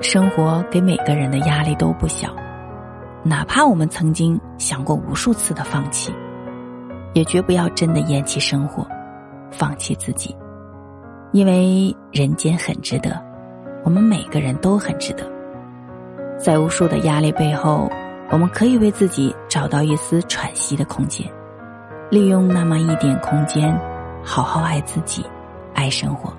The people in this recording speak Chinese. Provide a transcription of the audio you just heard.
生活给每个人的压力都不小哪怕我们曾经想过无数次的放弃也绝不要真的厌弃生活放弃自己。因为人间很值得我们每个人都很值得。在无数的压力背后我们可以为自己找到一丝喘息的空间利用那么一点空间好好爱自己爱生活。